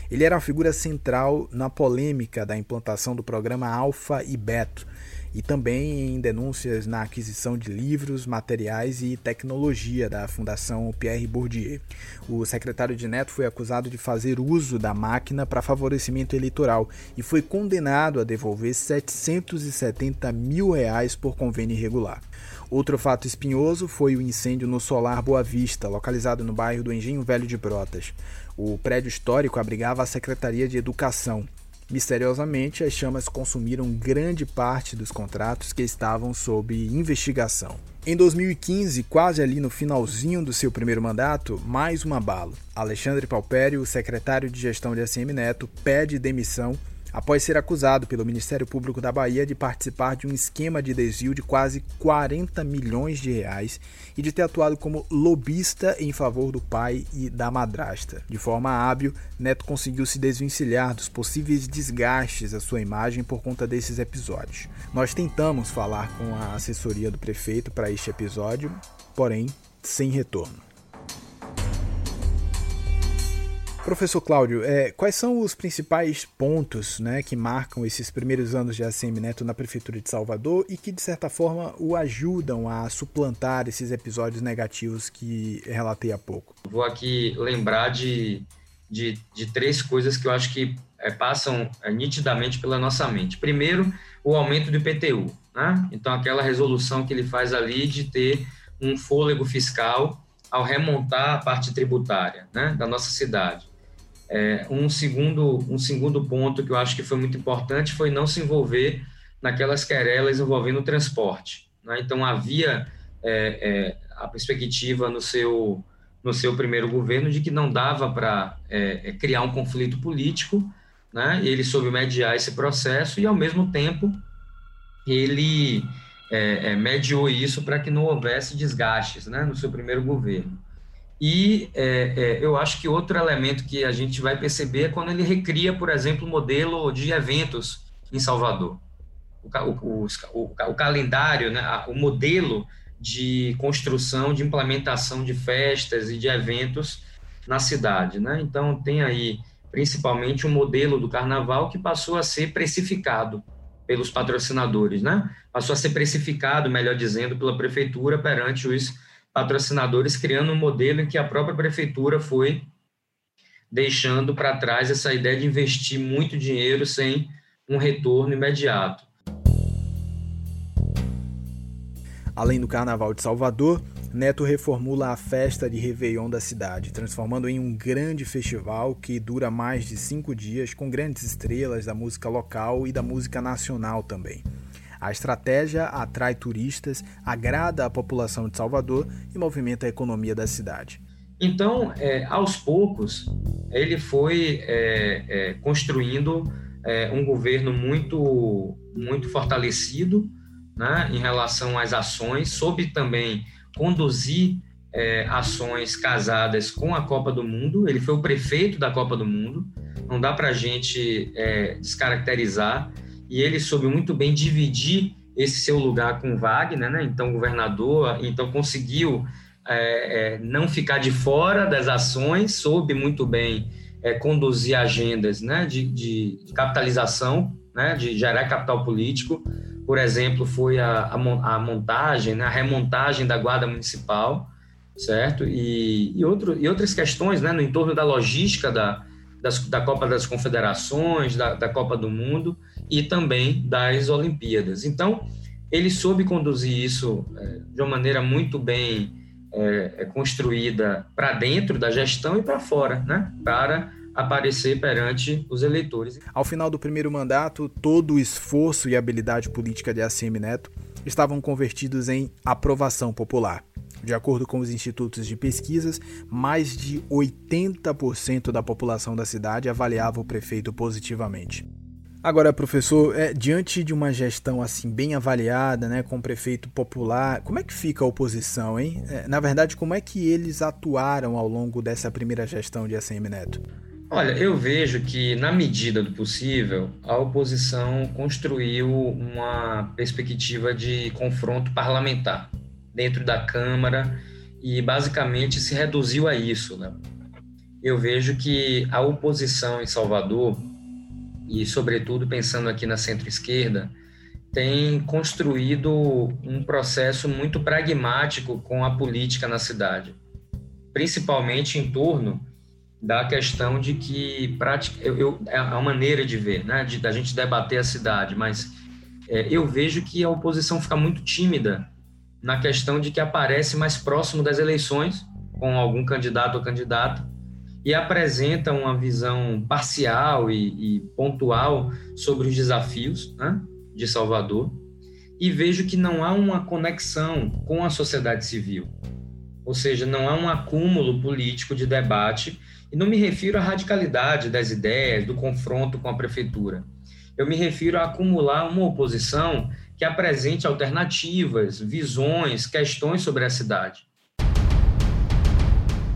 Ele era uma figura central na polêmica da implantação do programa Alfa e Beto, e também em denúncias na aquisição de livros, materiais e tecnologia da Fundação Pierre Bourdieu. O secretário de Neto foi acusado de fazer uso da máquina para favorecimento eleitoral e foi condenado a devolver 770 mil reais por convênio irregular. Outro fato espinhoso foi o incêndio no Solar Boa Vista, localizado no bairro do Engenho Velho de Brotas. O prédio histórico abrigava a Secretaria de Educação Misteriosamente, as chamas consumiram grande parte dos contratos que estavam sob investigação. Em 2015, quase ali no finalzinho do seu primeiro mandato, mais um abalo. Alexandre Palpério, secretário de gestão de ACM Neto, pede demissão após ser acusado pelo Ministério Público da Bahia de participar de um esquema de desvio de quase 40 milhões de reais e de ter atuado como lobista em favor do pai e da madrasta. De forma hábil, Neto conseguiu se desvencilhar dos possíveis desgastes à sua imagem por conta desses episódios. Nós tentamos falar com a assessoria do prefeito para este episódio, porém sem retorno. Professor Cláudio, é, quais são os principais pontos né, que marcam esses primeiros anos de ACM Neto na Prefeitura de Salvador e que, de certa forma, o ajudam a suplantar esses episódios negativos que relatei há pouco? Vou aqui lembrar de, de, de três coisas que eu acho que é, passam é, nitidamente pela nossa mente. Primeiro, o aumento do IPTU. Né? Então, aquela resolução que ele faz ali de ter um fôlego fiscal ao remontar a parte tributária né, da nossa cidade. É, um, segundo, um segundo ponto que eu acho que foi muito importante foi não se envolver naquelas querelas envolvendo o transporte. Né? Então, havia é, é, a perspectiva no seu, no seu primeiro governo de que não dava para é, é, criar um conflito político, né? ele soube mediar esse processo e, ao mesmo tempo, ele é, mediou isso para que não houvesse desgastes né? no seu primeiro governo. E é, é, eu acho que outro elemento que a gente vai perceber é quando ele recria, por exemplo, o modelo de eventos em Salvador. O, o, o, o calendário, né, o modelo de construção, de implementação de festas e de eventos na cidade. Né? Então, tem aí principalmente o um modelo do carnaval que passou a ser precificado pelos patrocinadores, né? passou a ser precificado, melhor dizendo, pela prefeitura perante os patrocinadores, criando um modelo em que a própria prefeitura foi deixando para trás essa ideia de investir muito dinheiro sem um retorno imediato. Além do Carnaval de Salvador, Neto reformula a festa de Réveillon da cidade, transformando em um grande festival que dura mais de cinco dias, com grandes estrelas da música local e da música nacional também. A estratégia atrai turistas, agrada a população de Salvador e movimenta a economia da cidade. Então, é, aos poucos, ele foi é, é, construindo é, um governo muito, muito fortalecido né, em relação às ações, soube também conduzir é, ações casadas com a Copa do Mundo. Ele foi o prefeito da Copa do Mundo. Não dá para a gente é, descaracterizar e ele soube muito bem dividir esse seu lugar com Wagner, né? então governador, então conseguiu é, é, não ficar de fora das ações, soube muito bem é, conduzir agendas né? de, de, capitalização, né? de gerar capital político. Por exemplo, foi a, a, a montagem, né? a remontagem da Guarda Municipal, certo? E, e, outro, e outras questões né? no entorno da logística da, das, da Copa das Confederações, da, da Copa do Mundo e também das Olimpíadas. Então, ele soube conduzir isso é, de uma maneira muito bem é, é construída para dentro da gestão e para fora, né? para aparecer perante os eleitores. Ao final do primeiro mandato, todo o esforço e habilidade política de ACM Neto estavam convertidos em aprovação popular. De acordo com os institutos de pesquisas, mais de 80% da população da cidade avaliava o prefeito positivamente. Agora, professor, é, diante de uma gestão assim bem avaliada, né, com o prefeito popular, como é que fica a oposição, hein? É, na verdade, como é que eles atuaram ao longo dessa primeira gestão de ACM Neto? Olha, eu vejo que, na medida do possível, a oposição construiu uma perspectiva de confronto parlamentar dentro da Câmara e basicamente se reduziu a isso. Né? Eu vejo que a oposição em Salvador, e sobretudo pensando aqui na centro-esquerda, tem construído um processo muito pragmático com a política na cidade, principalmente em torno da questão de que eu, eu, é a maneira de ver, né, de da gente debater a cidade, mas é, eu vejo que a oposição fica muito tímida na questão de que aparece mais próximo das eleições, com algum candidato ou candidata, e apresenta uma visão parcial e, e pontual sobre os desafios né, de Salvador, e vejo que não há uma conexão com a sociedade civil, ou seja, não há um acúmulo político de debate, e não me refiro à radicalidade das ideias, do confronto com a prefeitura. Eu me refiro a acumular uma oposição que apresente alternativas, visões, questões sobre a cidade.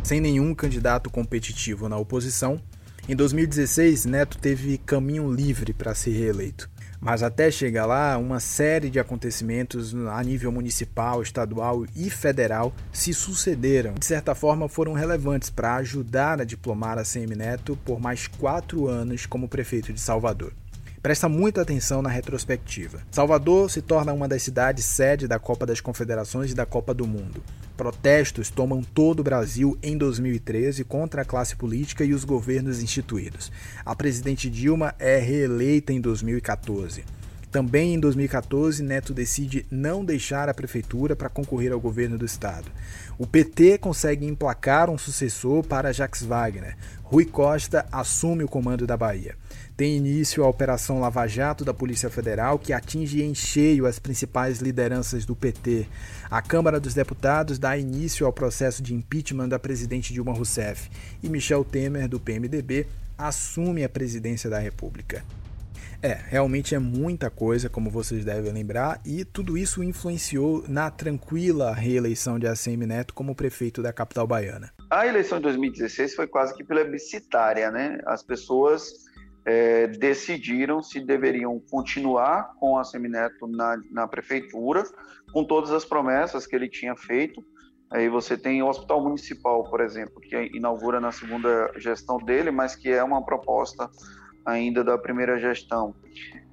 Sem nenhum candidato competitivo na oposição, em 2016 Neto teve caminho livre para ser reeleito. Mas até chegar lá, uma série de acontecimentos a nível municipal, estadual e federal se sucederam. De certa forma, foram relevantes para ajudar a diplomar a CM Neto por mais quatro anos como prefeito de Salvador. Presta muita atenção na retrospectiva. Salvador se torna uma das cidades sede da Copa das Confederações e da Copa do Mundo. Protestos tomam todo o Brasil em 2013 contra a classe política e os governos instituídos. A presidente Dilma é reeleita em 2014. Também em 2014, Neto decide não deixar a prefeitura para concorrer ao governo do estado. O PT consegue emplacar um sucessor para Jacques Wagner. Rui Costa assume o comando da Bahia tem início a Operação Lava Jato da Polícia Federal, que atinge em cheio as principais lideranças do PT. A Câmara dos Deputados dá início ao processo de impeachment da presidente Dilma Rousseff. E Michel Temer, do PMDB, assume a presidência da República. É, realmente é muita coisa, como vocês devem lembrar, e tudo isso influenciou na tranquila reeleição de ACM Neto como prefeito da capital baiana. A eleição de 2016 foi quase que plebiscitária, né? As pessoas é, decidiram se deveriam continuar com a Semineto na, na prefeitura, com todas as promessas que ele tinha feito. Aí você tem o Hospital Municipal, por exemplo, que inaugura na segunda gestão dele, mas que é uma proposta ainda da primeira gestão.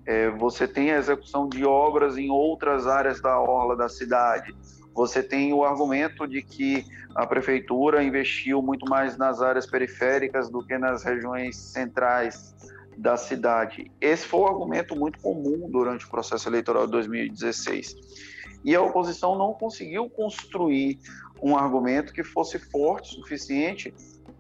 É, você tem a execução de obras em outras áreas da orla da cidade. Você tem o argumento de que a prefeitura investiu muito mais nas áreas periféricas do que nas regiões centrais da cidade. Esse foi um argumento muito comum durante o processo eleitoral de 2016. E a oposição não conseguiu construir um argumento que fosse forte o suficiente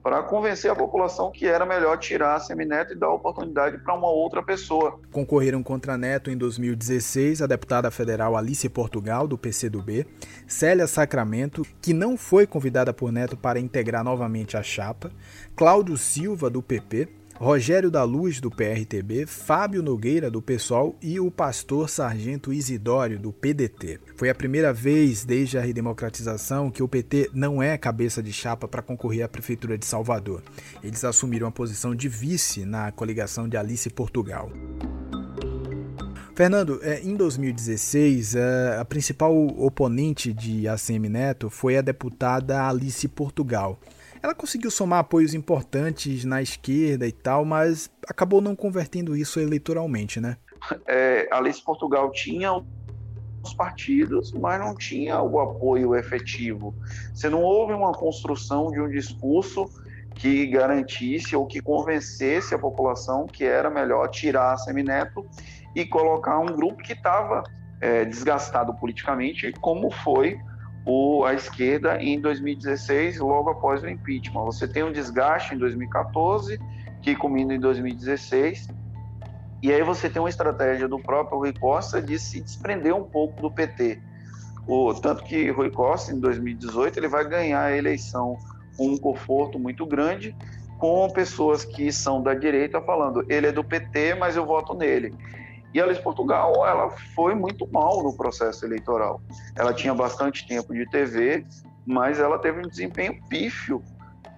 para convencer a população que era melhor tirar a Semineto e dar oportunidade para uma outra pessoa. Concorreram contra Neto em 2016 a deputada federal Alice Portugal, do PCdoB, Célia Sacramento, que não foi convidada por Neto para integrar novamente a chapa, Cláudio Silva, do PP, Rogério da Luz, do PRTB, Fábio Nogueira, do PSOL e o pastor Sargento Isidório, do PDT. Foi a primeira vez desde a redemocratização que o PT não é cabeça de chapa para concorrer à Prefeitura de Salvador. Eles assumiram a posição de vice na coligação de Alice Portugal. Fernando, é, em 2016, é, a principal oponente de ACM Neto foi a deputada Alice Portugal. Ela conseguiu somar apoios importantes na esquerda e tal, mas acabou não convertendo isso eleitoralmente, né? É, Alice Portugal tinha os partidos, mas não tinha o apoio efetivo. Você não houve uma construção de um discurso que garantisse ou que convencesse a população que era melhor tirar a Semineto e colocar um grupo que estava é, desgastado politicamente, como foi o, a esquerda em 2016, logo após o impeachment. Você tem um desgaste em 2014, que culmina em 2016, e aí você tem uma estratégia do próprio Rui Costa de se desprender um pouco do PT. O, tanto que Rui Costa, em 2018, ele vai ganhar a eleição com um conforto muito grande, com pessoas que são da direita falando, ele é do PT, mas eu voto nele. E a Alice Portugal, ela foi muito mal no processo eleitoral. Ela tinha bastante tempo de TV, mas ela teve um desempenho pífio.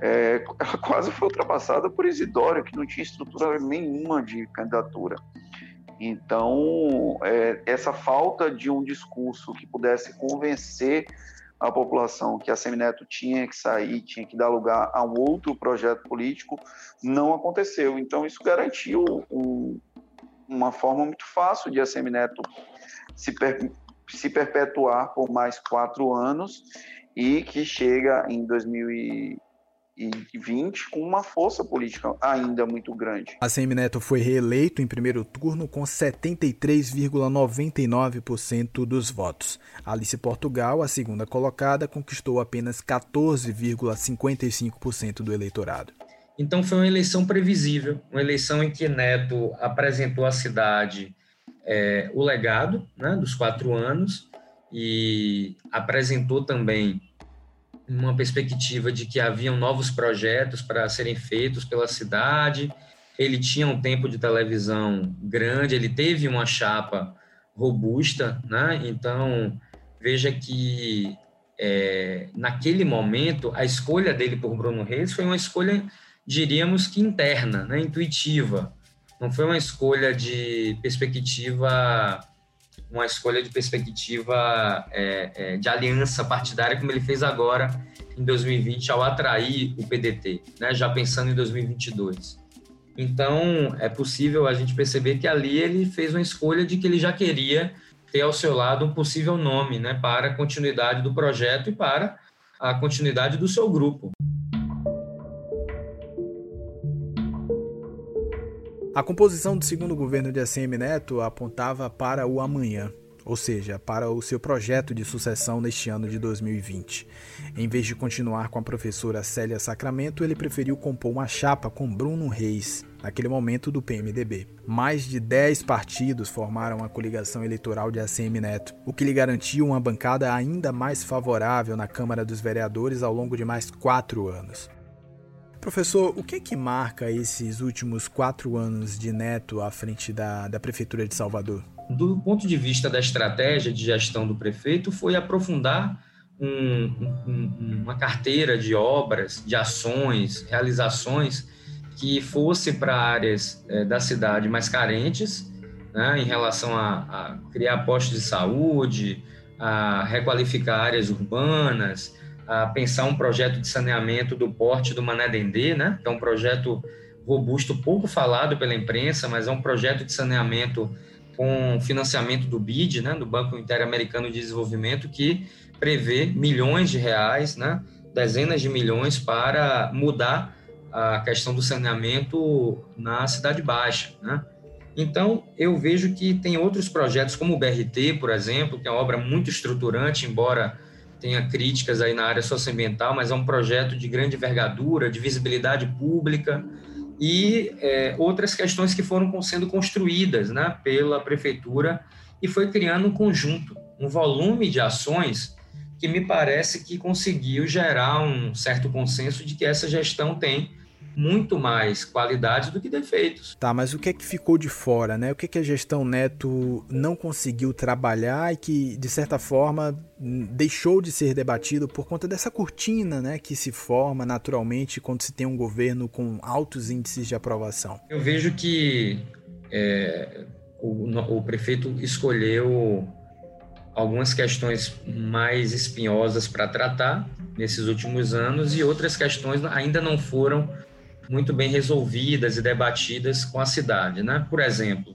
É, ela quase foi ultrapassada por Isidório, que não tinha estrutura nenhuma de candidatura. Então, é, essa falta de um discurso que pudesse convencer a população que a Semineto tinha que sair, tinha que dar lugar a um outro projeto político, não aconteceu. Então, isso garantiu um, uma forma muito fácil de a Semineto se, per, se perpetuar por mais quatro anos e que chega em 2020 com uma força política ainda muito grande. A Semineto foi reeleito em primeiro turno com 73,99% dos votos. Alice Portugal, a segunda colocada, conquistou apenas 14,55% do eleitorado. Então foi uma eleição previsível, uma eleição em que Neto apresentou à cidade é, o legado né, dos quatro anos e apresentou também uma perspectiva de que haviam novos projetos para serem feitos pela cidade. Ele tinha um tempo de televisão grande, ele teve uma chapa robusta, né? Então veja que é, naquele momento a escolha dele por Bruno Reis foi uma escolha, diríamos que interna, né? Intuitiva. Não foi uma escolha de perspectiva uma escolha de perspectiva é, é, de aliança partidária, como ele fez agora em 2020, ao atrair o PDT, né, já pensando em 2022. Então, é possível a gente perceber que ali ele fez uma escolha de que ele já queria ter ao seu lado um possível nome né, para a continuidade do projeto e para a continuidade do seu grupo. A composição do segundo governo de ACM Neto apontava para o amanhã, ou seja, para o seu projeto de sucessão neste ano de 2020. Em vez de continuar com a professora Célia Sacramento, ele preferiu compor uma chapa com Bruno Reis, naquele momento do PMDB. Mais de 10 partidos formaram a coligação eleitoral de ACM Neto, o que lhe garantiu uma bancada ainda mais favorável na Câmara dos Vereadores ao longo de mais quatro anos. Professor, o que é que marca esses últimos quatro anos de Neto à frente da, da Prefeitura de Salvador? Do ponto de vista da estratégia de gestão do prefeito, foi aprofundar um, um, uma carteira de obras, de ações, realizações que fosse para áreas é, da cidade mais carentes, né, em relação a, a criar postos de saúde, a requalificar áreas urbanas, a pensar um projeto de saneamento do porte do Mané Dendê, né? que é um projeto robusto, pouco falado pela imprensa, mas é um projeto de saneamento com financiamento do BID, né? do Banco Interamericano de Desenvolvimento, que prevê milhões de reais, né? dezenas de milhões para mudar a questão do saneamento na Cidade Baixa. Né? Então, eu vejo que tem outros projetos, como o BRT, por exemplo, que é uma obra muito estruturante, embora tenha críticas aí na área socioambiental, mas é um projeto de grande envergadura, de visibilidade pública e é, outras questões que foram sendo construídas né, pela prefeitura e foi criando um conjunto, um volume de ações que me parece que conseguiu gerar um certo consenso de que essa gestão tem muito mais qualidade do que defeitos. Tá, mas o que é que ficou de fora, né? O que é que a gestão Neto não conseguiu trabalhar e que, de certa forma, deixou de ser debatido por conta dessa cortina, né, que se forma naturalmente quando se tem um governo com altos índices de aprovação? Eu vejo que é, o, o prefeito escolheu algumas questões mais espinhosas para tratar nesses últimos anos e outras questões ainda não foram muito bem resolvidas e debatidas com a cidade, né? Por exemplo,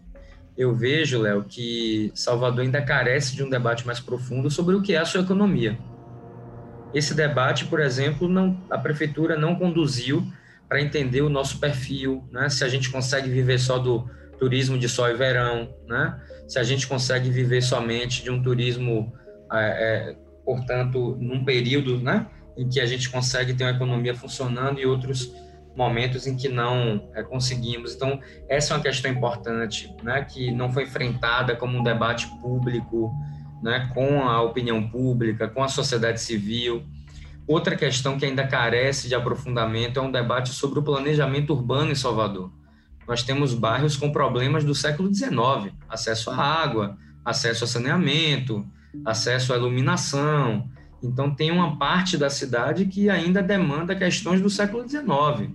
eu vejo, Léo, que Salvador ainda carece de um debate mais profundo sobre o que é a sua economia. Esse debate, por exemplo, não, a prefeitura não conduziu para entender o nosso perfil, né? Se a gente consegue viver só do turismo de sol e verão, né? Se a gente consegue viver somente de um turismo, é, é, portanto, num período, né? Em que a gente consegue ter uma economia funcionando e outros momentos em que não é, conseguimos. Então, essa é uma questão importante, né, que não foi enfrentada como um debate público, né, com a opinião pública, com a sociedade civil. Outra questão que ainda carece de aprofundamento é um debate sobre o planejamento urbano em Salvador. Nós temos bairros com problemas do século XIX, acesso à água, acesso a saneamento, acesso à iluminação. Então, tem uma parte da cidade que ainda demanda questões do século XIX.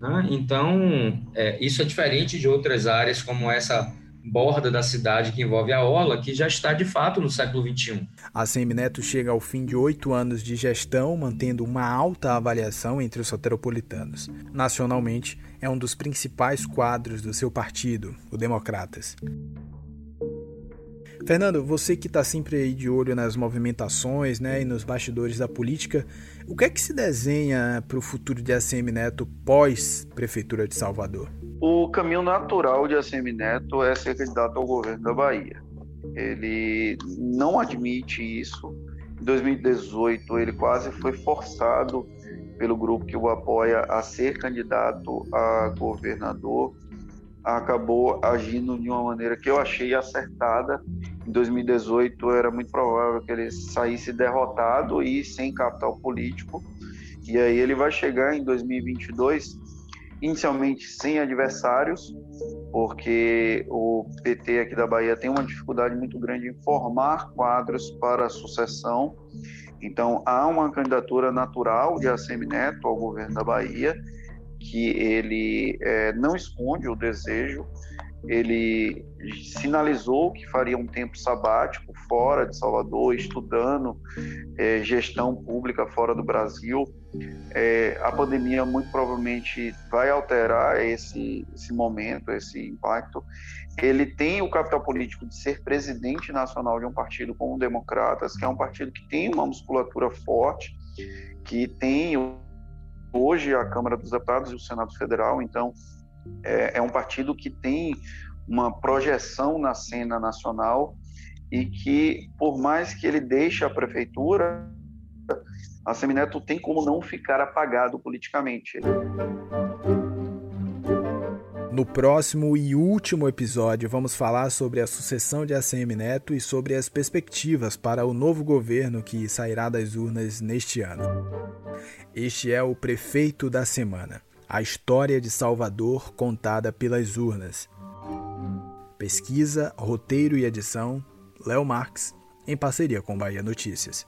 Né? Então, é, isso é diferente de outras áreas, como essa borda da cidade que envolve a Ola, que já está de fato no século XXI. A Semineto chega ao fim de oito anos de gestão, mantendo uma alta avaliação entre os soteropolitanos. Nacionalmente, é um dos principais quadros do seu partido, o Democratas. Fernando, você que está sempre aí de olho nas movimentações né, e nos bastidores da política, o que é que se desenha para o futuro de ACM Neto pós-Prefeitura de Salvador? O caminho natural de ACM Neto é ser candidato ao governo da Bahia. Ele não admite isso. Em 2018, ele quase foi forçado pelo grupo que o apoia a ser candidato a governador, acabou agindo de uma maneira que eu achei acertada. Em 2018 era muito provável que ele saísse derrotado e sem capital político. E aí ele vai chegar em 2022 inicialmente sem adversários, porque o PT aqui da Bahia tem uma dificuldade muito grande em formar quadros para a sucessão. Então, há uma candidatura natural de ACM Neto ao governo da Bahia, que ele é, não esconde o desejo, ele sinalizou que faria um tempo sabático fora de Salvador, estudando é, gestão pública fora do Brasil. É, a pandemia muito provavelmente vai alterar esse, esse momento, esse impacto. Ele tem o capital político de ser presidente nacional de um partido como o Democratas, que é um partido que tem uma musculatura forte, que tem hoje a Câmara dos Deputados e o Senado Federal, então é, é um partido que tem uma projeção na cena nacional e que, por mais que ele deixe a prefeitura, a Semineto tem como não ficar apagado politicamente. No próximo e último episódio, vamos falar sobre a sucessão de ACM Neto e sobre as perspectivas para o novo governo que sairá das urnas neste ano. Este é o Prefeito da Semana, a história de Salvador contada pelas urnas. Pesquisa, roteiro e edição: Léo Marques, em parceria com Bahia Notícias.